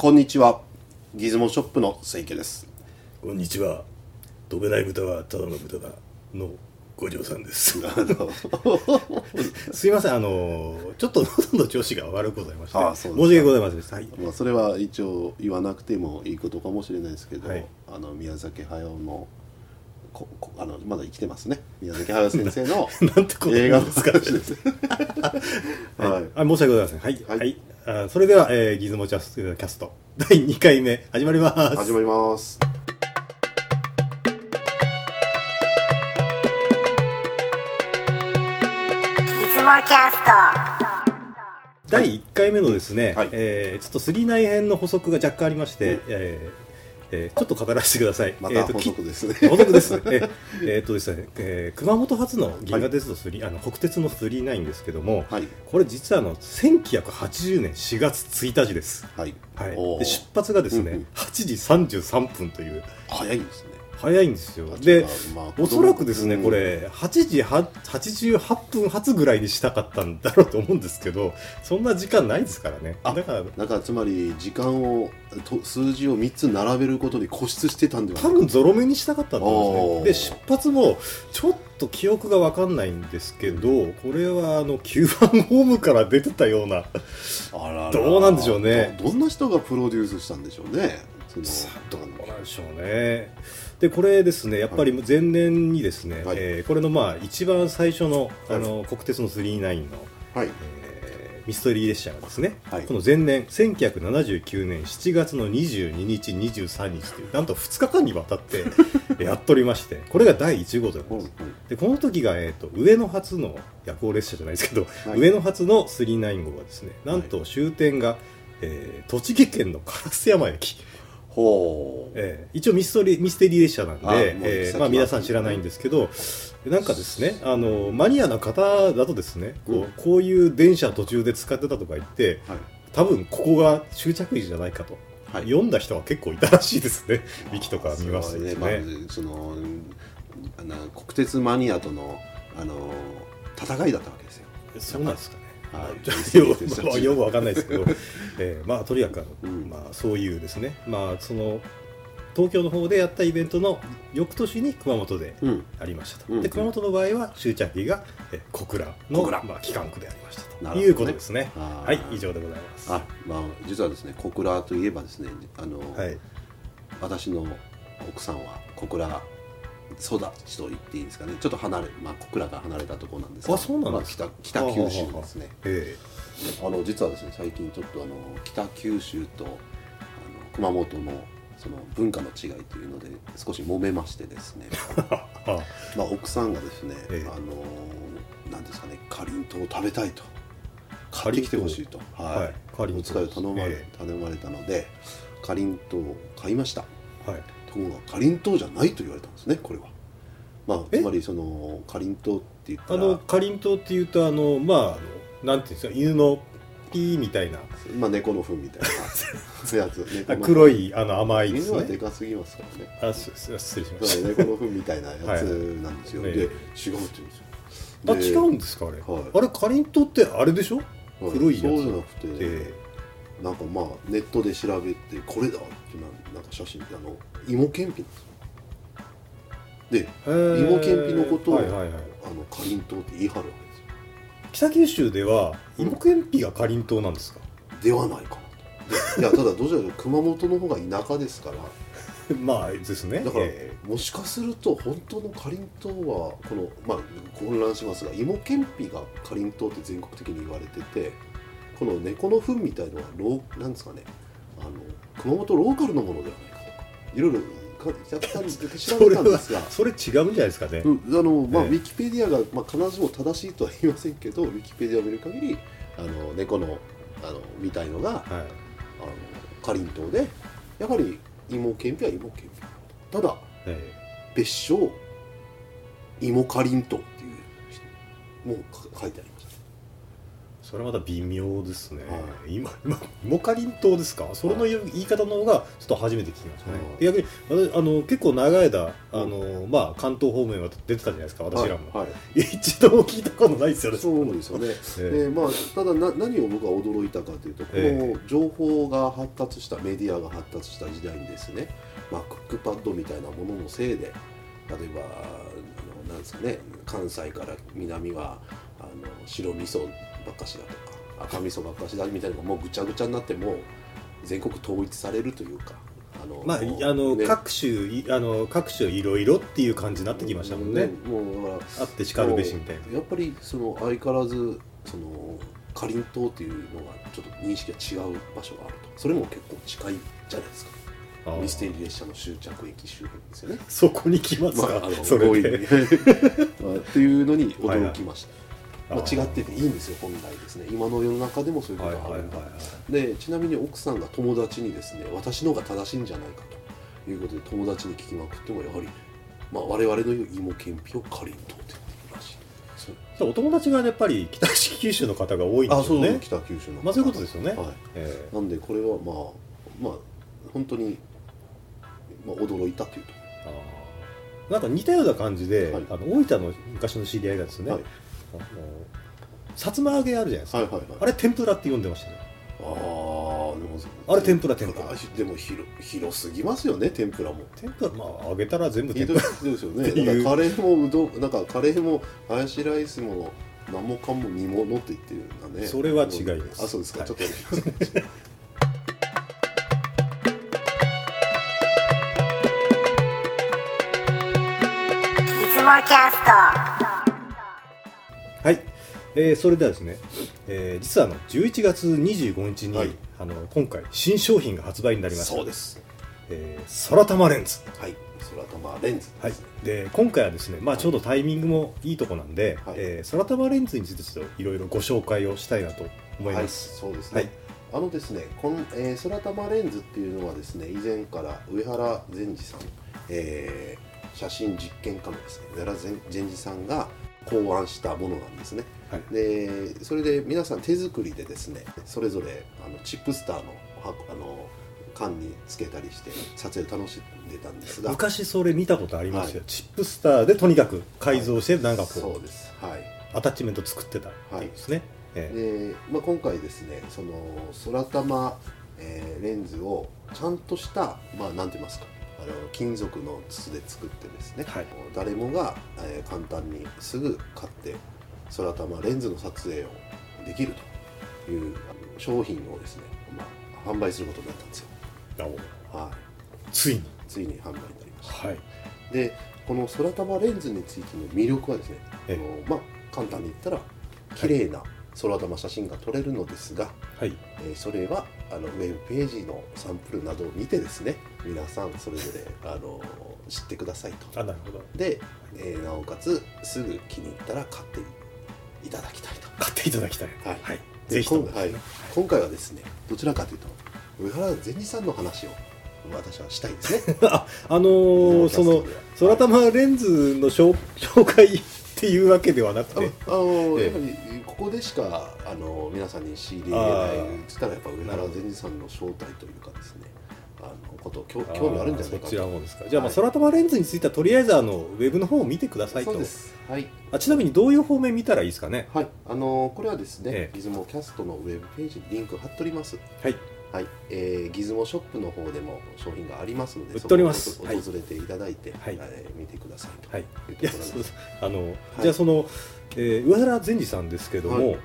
こんにちは。ギズモショップの清家です。こんにちは。飛べない豚はただの豚だの五条さんです。すいません。あのちょっと喉の調子が悪くございましてあそうですか。申し訳ございませんでした。はい。まあそれは一応言わなくてもいいことかもしれないですけど、はい。あの宮崎駿のここあのまだ生きてますね。宮崎駿先生の なんてこと映画の話です。はい。あ申し訳ございません。はい。ははいい、あそれでは、えー、ギズモチャスキャスト。第2回目始まります。始まります。いつもキャスト。第1回目のですね、はい。えーちょっと39編の補足が若干ありまして、うん。えーえーちょっと語らせてください。またえーと補足ですね。き補足です。えーえーっとですね、えー熊本発の銀河鉄道3、あの国鉄の39ですけども、はい。これ実はあの1980年4月1日です。はい、はい。で出発がですね、うんうん。8時33分という。早いですね早いんですよ。で、まあおそらくですね、うん。これ8時は88分発ぐらいにしたかったんだろうと思うんですけどそんな時間ないですからね。あだからなんかつまり時間をと数字を3つ並べることに固執してたんでは多分ゾロ目にしたかったんですね。で出発もちょっと記憶が分かんないんですけどこれはあの9番ホームから出てたようなあららどうなんでしょうね。どどんな人がプロデュースしたんでしょうね。そのどうなんでしょうねでこれですねやっぱり前年にですね、はい。えーこれのまあ一番最初のあはの国鉄の39の、はい。えーミステリー列車がですね、はい。この前年1979年7月の22日23日というなんと2日間にわたって やっておりましてこれが第1号となります。でこの時が、えー、と上野発の夜行列車じゃないですけど、はい。上野発の39号がですねなんと終点が、えー栃木県の烏山駅、ほう。えー一応ミステリーミステリー列車なんでえーまあ、皆さん知らないんですけどなんかですねあのマニアな方だとですねこう,、うん。こういう電車途中で使ってたとか言ってはい。多分ここが終着駅じゃないかと、はい。読んだ人は結構いたらしいですね。ウィキとか見ますとねまあ、そのあの国鉄マニアとのあの戦いだったわけですよ。そうなんですかね。はい。よくわかんないですけど、えーまあとにかくあの、うんまあそういうですね。まあその東京の方でやったイベントの翌年に熊本でうん。ありましたと、うんで熊本の場合は終着駅がえー小倉のまあ機関区でありましたなるほどね。ということですね。はい以上でございます。あまあ実はですね小倉といえばですねあの、はい。私の奥さんは小倉育ちと言っていいんですかね。ちょっと離れ、まあ、小倉から離れたところなんですが。あそうなんですか。まあ北北九州ですね。え。あの実はですね最近ちょっとあの北九州と熊本のその文化の違いというので少し揉めましてですね、まあ、奥さんがですね、ええ。あのなんですかねかりんとうを食べたいと。買ってきてほしいと、はい。はい。お使いを頼まれ,、え頼まれたのでかりんとうを買いました。はい。ところがかりんとうじゃないと言われたんですねこれは。まあ、え？つまりそのかりんとうって言ったらあのかりんとうっていうとあのまあなんていうんですか犬のピーみたいな。まあ、猫の糞みたいな。やつ。黒いあの甘いです犬はでねかすぎますからね。あすす。失礼しまだした。猫の糞みたいなやつなんですよ、はい。で違うって言うんですよ。あ違うんですかあれ、はい。あれかりんとうってあれでしょ？はい。黒いやつそうじゃなくて、えなんかまあネットで調べてこれだってななんか写真あの芋けんぴなんですよ。でー。芋けんぴのことを、はいはいはい、あのかりんとうって言い張るわけ北九州では芋けんぴがかりんとうなんですか、ではないかないやただどちらかというと熊本の方が田舎ですから。まあですね。だから、えもしかすると本当のかりんとうはこのまあ混乱しますが芋けんぴがかりんとうって全国的に言われててこの猫の糞みたいのはローなんですかね。あの熊本ローカルのものではないかとかいろいろか若干ー調べたんですが。それ違うんじゃないですかね、うんあのまあ、ええ。ウィキペディアが、まあ、必ずしも正しいとは言いませんけどウィキペディアを見る限りあの猫のあのみたいのがはい。あのかりんとうでやはり芋けんぴは芋けんぴ。ただえ別称芋かりんとうっていうもうか書いてありましたそれはまた微妙ですね、は今 今モカリン島ですか？それの言い方の方がちょっと初めて聞きましたね、はい。逆に私あの結構長い間あの、まあ、関東方面は出てたじゃないですか私らも、はい。はい一度も聞いたことないですよね。そうですよね。えでまあ、ただな何を僕は驚いたかというとこえの情報が発達したメディアが発達した時代にですね、まあ、クックパッドみたいなもののせいで例えばあのなんですかね関西から南はあの白味噌ばっかしだとか赤味噌ばっかしだみたいなのがもうぐちゃぐちゃになってもう全国統一されるというか。あのまあ、あの、ね。各種いあの各種いろいろっていう感じになってきましたもんね、もうだからあってしかるべしみたいな。やっぱりその相変わらずそのかりんとうっていうのがちょっと認識が違う場所があると。それも結構近いじゃないですか。ミステリー。列車の終着駅周辺ですよねそこに来ますか、まあ、あのそれで強引にまあっていうのに驚きました、はいはいまあ、違ってていいんですよ本来ですね。今の世の中でもそういうことがあるんだ、はいでちなみに奥さんが友達にですね私の方が正しいんじゃないかということで友達に聞きまくってもやはり、まあ、我々の言う芋けんぴをかりんとうってお友達がやっぱり北九州の方が多いんであそうすよね北九州のまあそういうことですよね、はい。ええ。なんでこれはまあまあ本当に、まあ、驚いたというとあー。なんか似たような感じで、はい。あの大分の昔の知り合いがですね、はいあのさつま揚げあるじゃないですか、はいはいはい。あれ天ぷらって呼んでましたね。あーでもあれ天ぷら天ぷら。あでも広広すぎますよね天ぷらも。天ぷらまあ揚げたら全部天ぷら。ですよね。なんかカレーもうどんなんかカレーもハヤシライスも何もかも煮物って言ってるんだね。それは違います。あそうですか、はい。ちょっといつもキャスト。はい、えーそれではですね、えー実はあの11月25日に、はい。あの今回新商品が発売になりましたそうです。えー、空玉レンズ。はい。空玉レンズはい。で今回はですね、まあ、ちょうどタイミングもいいとこなんで、はい。えー空玉レンズについてちょっといろいろご紹介をしたいなと思います。はい、そうですね、はい。あのですねこの、えー、空玉レンズっていうのはですね以前から上原善治さん、えー写真実験家のですね上原善善治さんが考案したものなんですね。はい。でそれで皆さん手作りでですねそれぞれあのチップスターの箱あの缶につけたりして撮影を楽しんでたんですが。昔それ見たことありますよ、はい。チップスターでとにかく改造してなんかこう、そうです。はい。アタッチメント作ってたっていうですね、えーで、まあ、今回ですねその空玉、えーレンズをちゃんとしたまあなんて言いますかあの金属の筒で作ってですね、はい。誰もが、えー簡単にすぐ買って空玉レンズの撮影をできるという商品をですね、まあ、販売することになったんですよ、あはついに。い、ついに販売になりました。はい。でこの空玉レンズについての魅力はですねあえ。の、まあ、簡単に言ったら綺麗な空玉写真が撮れるのですが、はい。えーそれはあのウェブページのサンプルなどを見てですね皆さんそれぞれあの知ってくださいと。あなるほど。で、えーなおかつすぐ気に入ったら買っていただきたいと。買っていただきたい。はい。ぜでひとも。今はい、今回はですねどちらかというと上原善治さんの話を私はしたいですね。ああのーその空玉レンズの紹 紹介っていうわけではなくあて。あのええ。やっぱりここでしかあの皆さんに知り得ないって言ったらやっぱ上原善治さんの正体というかですね。あのこと興興味あるんじゃないかと。そちらの方ですか。じゃあ、まあはい。空玉レンズについてはとりあえずあのウェブの方を見てくださいと。そうです。はい。あちなみにどういう方面見たらいいですかね？はい。あのこれはですね、ええ。ギズモキャストのウェブページにリンク貼っております。はいはい、えー、ギズモショップの方でも商品がありますので売っております。訪れていただいて、はい。えー見てくださいとはい。いうとこあの、じゃあその、えー上原善治さんですけども、はい。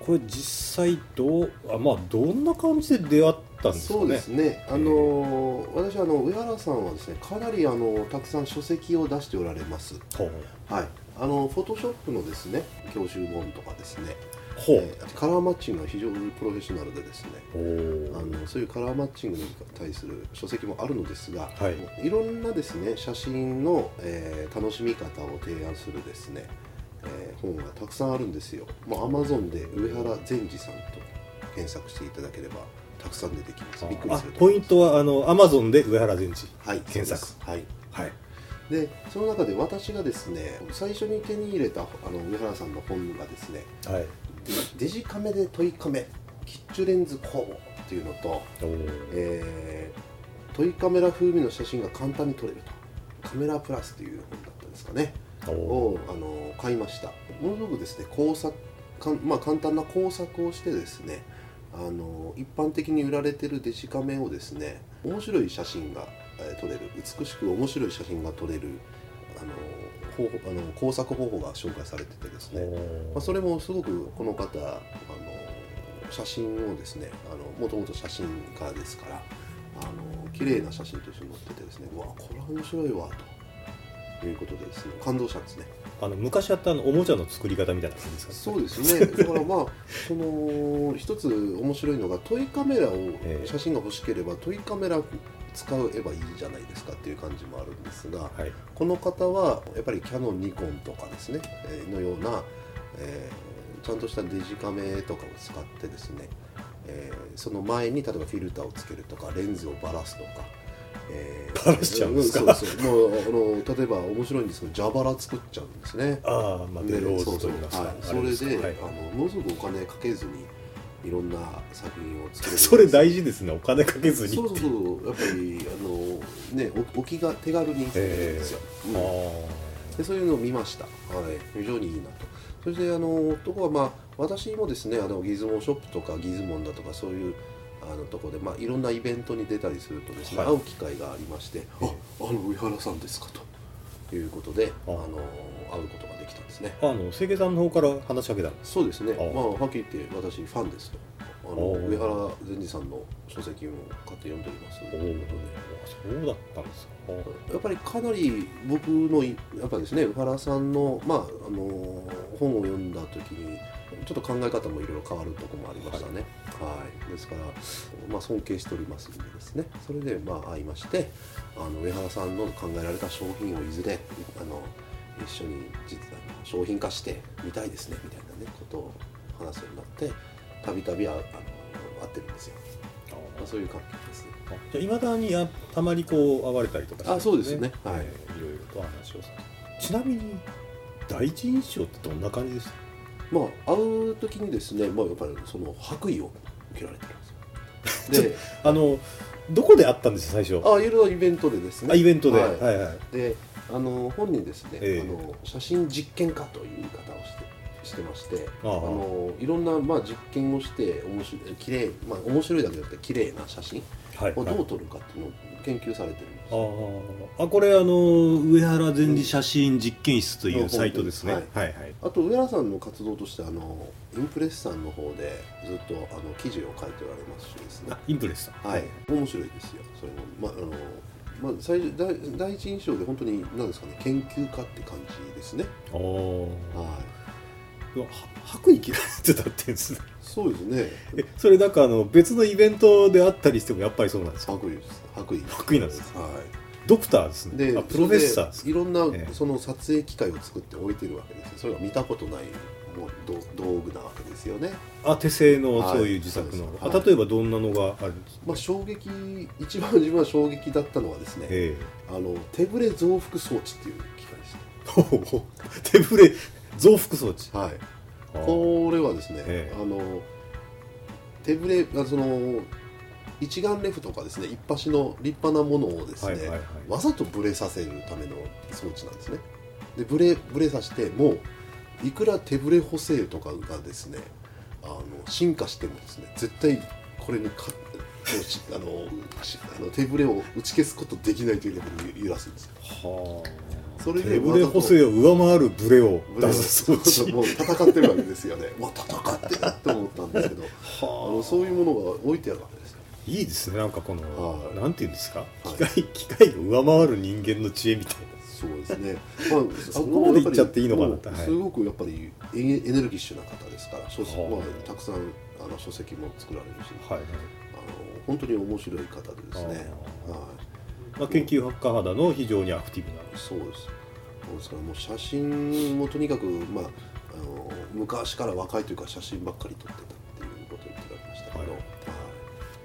これ実際どうあまあどんな感じで出会ったんですかね？そうですね、あのー私あの上原さんはですねかなりあのたくさん書籍を出しておられます。はい。あのフォトショップのですね教習本とかですね、ほう、えーカラーマッチングが非常にプロフェッショナルでですねあのそういうカラーマッチングに対する書籍もあるのですが、はい。いろんなですね写真の、えー楽しみ方を提案するですね、えー本がたくさんあるんですよ。もう Amazon で上原善治さんと検索していただければたくさん出てきます。びっくりあするとポイントはあのアマゾンで上原善治。はい検索。はい。はい。でその中で私がですね最初に手に入れたあの上原さんの本がですねはい「デジカメでトイカメキッチュレンズ工房っていうのと、えートイカメラ風味の写真が簡単に撮れると。カメラプラスという本だったんですかね。をあの買いました。ものすごくですね工作かん、まあ、簡単な工作をしてですねあの一般的に売られてるデジカメをですね面白い写真が、えー撮れる。美しく面白い写真が撮れる方法あの工作方法が紹介されててですね、まあ、それもすごくこの方あの写真をですねあのもともと写真家ですからあの綺麗な写真と一緒に載っててですねうわこれは面白いわということでですね感動したんですね。あの昔あったあのおもちゃの作り方みたいな感じですか？そうですね。だからまあその一つ面白いのがトイカメラをええ。写真が欲しければトイカメラ使えばいいじゃないですかっていう感じもあるんですがはい。この方はやっぱりキャノンニコンとかですね、えーのような、えーちゃんとしたデジカメとかを使ってですね、えーその前に例えばフィルターをつけるとかレンズをばらすとか、えーばらしちゃうんですか？そうそう。もうあの例えば面白いんですけど蛇腹作っちゃうんですね。ああまあベローズとそうそう。言い。ますかはい、それではい。あのものすごくお金かけずにいろんな作品を作れる それ大事ですね。お金かけずにそうそうそう。やっぱりあのねお置きが手軽に作れるんですよ、うん。あでそういうのを見ました、はい、非常にいいなと。そしてあのとこはまあ私もですねあのギズモショップとかギズモンだとかそういうあのとこで、まあ、いろんなイベントに出たりするとですね、はい。会う機会がありまして「ああの上原さんですか」と。いうことであ。あの会うことができたんですね。ああの清家さんの方から話しかけたそうですね。あまあはっきり言って私ファンですと。あのお上原善治さんの書籍を買って読んでおります。ということでそうだったんですか。やっぱりかなり僕のいやっぱですね宇原さんの,、まあ、あの本を読んだ時にちょっと考え方もいろいろ変わるところもありましたね、はい。ですから、まあ、尊敬しておりますんでですね。それでまあ会いましてあの上原さんの考えられた商品をいずれあの一緒に実あの商品化してみたいですねみたいなねことを話すようになってたびたびああの会ってるんですよ、あまあ、そういう関係ですね。あじゃあいまだにあたまにこう会われたりとかしてあそうですね。はい。えーいろいろと話をちなみに第一印象ってどんな感じでしたまあ会う時にですね、まあ、やっぱりその白衣を受けられてるんですよ。で、あのどこで会ったんですよ最初？あいろいろイベントでですね。あイベントで、ははいいはい。で、あの本人ですね、ええ。あの写真実験家という言い方をしてしてまして、ああのいろんなまあ実験をして面白い綺麗まあ面白いだけじゃなくて綺麗な写真はいをどう撮るかっていうのを研究されてるんですあよ。ああこれあの上原禅師写真実験室というサイトですね、はいはいはいあと上原さんの活動としてあのインプレッサーの方でずっとあの記事を書いておられますしですねあ。インプレッサーはい、面白いですよ。それも、まあ、あの、まあ、最初、第、第一印象で、本当に、なんですかね、研究家って感じですね。はい。は白衣着られてたってんですねそうですね。えそれなんかあの別のイベントであったりしてもやっぱりそうなんですか？白衣です。白衣。白衣なんですはドクターですい。ねで、あプロフェッサーですそれでいろんな、ええその撮影機械を作って置いてるわけですよ。それが見たことない。もう道道具なわけですよね。あ手製のはいそういう自作の、そうですあ例えばどんなのがあるんですか、まあ、衝撃、一番自分は衝撃だったのはですね。えあの、手ぶれ増幅装置っていう機械ですね。えほうほう手ぶれ増幅装置。はい。これはですね、ええ。あの手ぶれあその一眼レフとかですね一発の立派なものをですね、はいはいはい。わざとブレさせるための装置なんですね。でブレブレさせてもういくら手ブレ補正とかがですねあの進化してもですね絶対これにかあのしあの手ブレを打ち消すことできないというレベルに揺らすんですよ。はあそれで手ぶれ補正を上回るブレをブレを出す装置。もう戦ってるわけですよね。わ戦ってるって思ったんですけど、あ。のそういうものが置いてあるわけですよ。いいですねなんかこの、はい。なんていうんですか？はい。機械機械が上回る人間の知恵みたいな。そうですね。まあ、そこまで言っちゃっていいのかなすごくやっぱりエネルギッシュな方ですから、書籍はあまあたくさんあの書籍も作られるし、はいはい。あの本当に面白い方でですね。あ。はまあ、研究家肌の非常にアクティブない、そうです。ですからもう写真もとにかくまああの昔から若いというか写真ばっかり撮ってたっていうことを言ってられましたけど、はいはい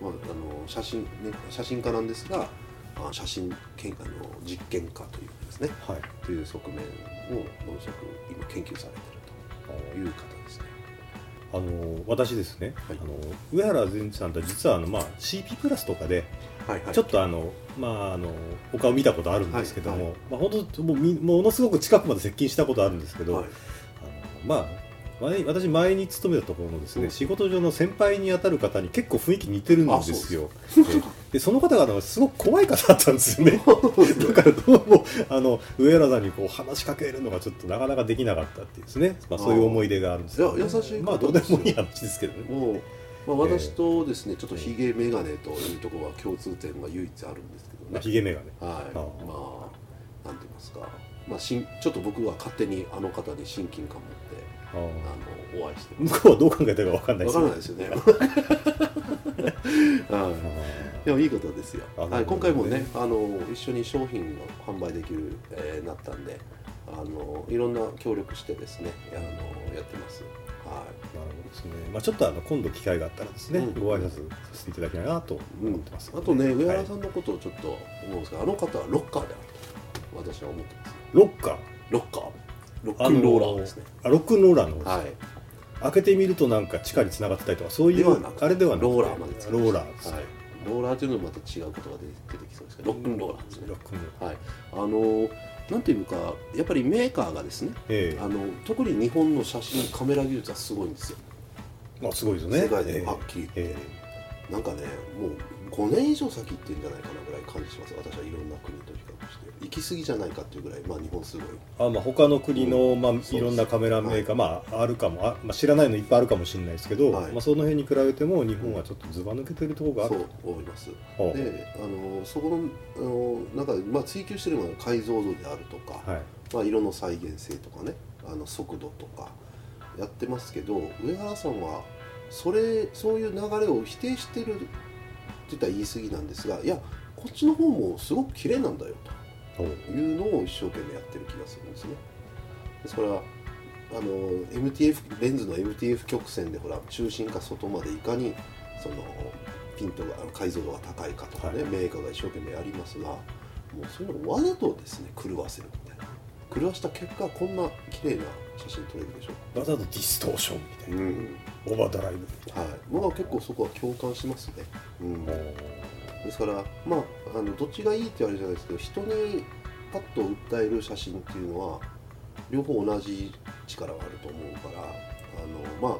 まあ、あの写真ね写真家なんですが、あ写真研あの実験家というですね。はいという側面をものすごく今研究されているという方ですね。ああの私ですね、はいあの上原善治さんとは実はあの、まあ、CP プラスとかではいはい。ちょっとあの、まあ、あのお顔見たことあるんですけども、はいはまあ、本当もうみものすごく近くまで接近したことあるんですけど、はい。あのまあ前私前に勤めたところのですね、うん。仕事上の先輩に当たる方に結構雰囲気似てるんですよ。ででその方がすごく怖い方だったんですよね。だからどうもあの上原さんにこう話しかけるのがちょっとなかなかできなかったっていうですね、まあ、そういう思い出があるんですけど、いや優しい方まあどうでもいい話ですけどねまあ、私とですねちょっとひげ眼鏡というところは共通点が唯一あるんですけどね。まあ、ヒゲメガネ。はい、あまあ、なんて言いますか、まあ、しんちょっと僕は勝手にあの方に親近感を持って、あの、お会いしてま向こうはどう考えたかわかんないす。わですからないですよね。はあ。い、でもいいことですよ。あはい、今回もね、あの、一緒に商品を販売できる、えーなったんで。あの、いろんな協力してですね、あの、やってます。はーなるほどですね、まあ、ちょっとあの今度機会があったらですね、うんご挨拶させていただきたいなとい。思ってます、あとね、上はい原さんのことをちょっと思うんですが、あの方はロッカーであると。私は思ってます。ロッカー？ロッカー。ロックンローラーですね。あロックンローラーのはい。開けてみるとなんか地下に繋がってたりとかそういうあれではなくてローラーまでローラーですね、はい、ローラーというのもまた違う言葉で出てきそうですけどロックンローラーですね。ロックンローラー。はい。あのなんていうかやっぱりメーカーがですねえあの特に日本の写真カメラ技術はすごいんですよ。えまあすごいですね。世界ではっきりえ。なんかねもう5年以上先行ってんじゃないかなぐらい感じします。私はいろんな国と比較して。行き過ぎじゃないかっていうぐらいまあ日本すごい。えあまあ他の国の、まあ、そうです。いろんなカメラメーカー、まああるかもあ、まあ、知らないのいっぱいあるかもしれないですけど、はい。まあ、その辺に比べても日本はちょっとずば抜けてるところがある思います。であのそこのあのなんか、まあ、追求してるのは解像度であるとか、はい。まあ、色の再現性とかねあの速度とかやってますけど上原さんはそれそういう流れを否定してる言ったら言い過ぎなんですがいやこっちの方もすごく綺麗なんだよというのを一生懸命やってる気がするんですね。ですからあの MTF レンズの MTF 曲線でほら中心か外までいかにそのピントが解像度が高いかとかね、はいメーカーが一生懸命やりますがもうそういうのをわざとですね狂わせるみたいな狂わした結果こんな綺麗な写真撮れるでしょ。わざとディストーションみたいな、ん。オーバードライブ。みたいはい。僕は結構そこは共感しますね、うん、な、ですからまああのどっちがいいって言われるじゃないですけど人にパッと訴える写真っていうのは両方同じ力があると思うからあのまあ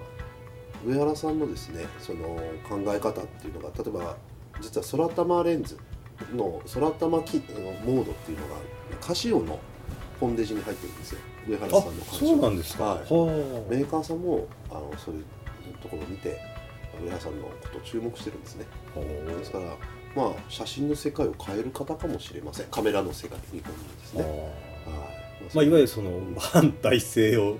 上原さんのですねその考え方っていうのが例えば実は空玉レンズの空玉キあのモードっていうのがカシオのポンデジに入ってるんですよ。上原あさんの監修そうなんですか、はい。はメーカーさんもあのそういうところを見て上原さんのことを注目してるんですね。ですからまあ写真の世界を変える方かもしれません。カメラの世界日本にですうね、あはい。まあ、いわゆるその反体制を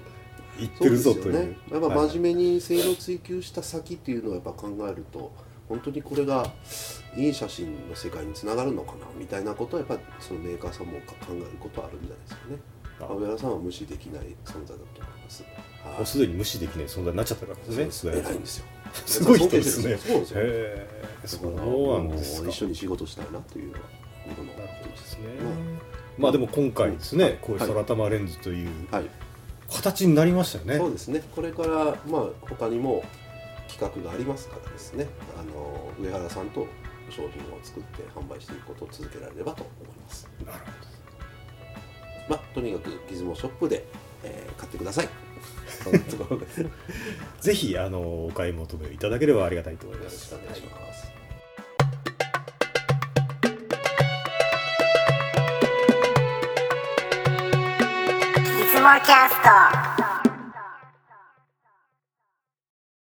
言ってるぞという。そうですよね。やっぱはい真面目に性能を追求した先っていうのをやっぱ考えると本当にこれがいい写真の世界につながるのかなみたいなことはやっぱりそのメーカーさんも考えることはあるんじゃないですかね。あ。上原さんは無視できない存在だと思います、はいもうすでに無視できない存在になっちゃってるわけですね。偉いんですよ。すごい人ですね。そうですよか一緒に仕事したいなというのは僕のなるほどですね。うん。まあでも今回ですね、はいこういう空玉レンズというはい。形になりましたよね、そうですね。これからまあ他にも企画がありますからですねあの上原さんと商品を作って販売していくことを続けられればと思います。なるほまあとにかくギズモショップで、えー買ってください。そんなところです。よ どぜひあのお買い求めいただければありがたいと思いまろしすくお願いします、いつもキャスト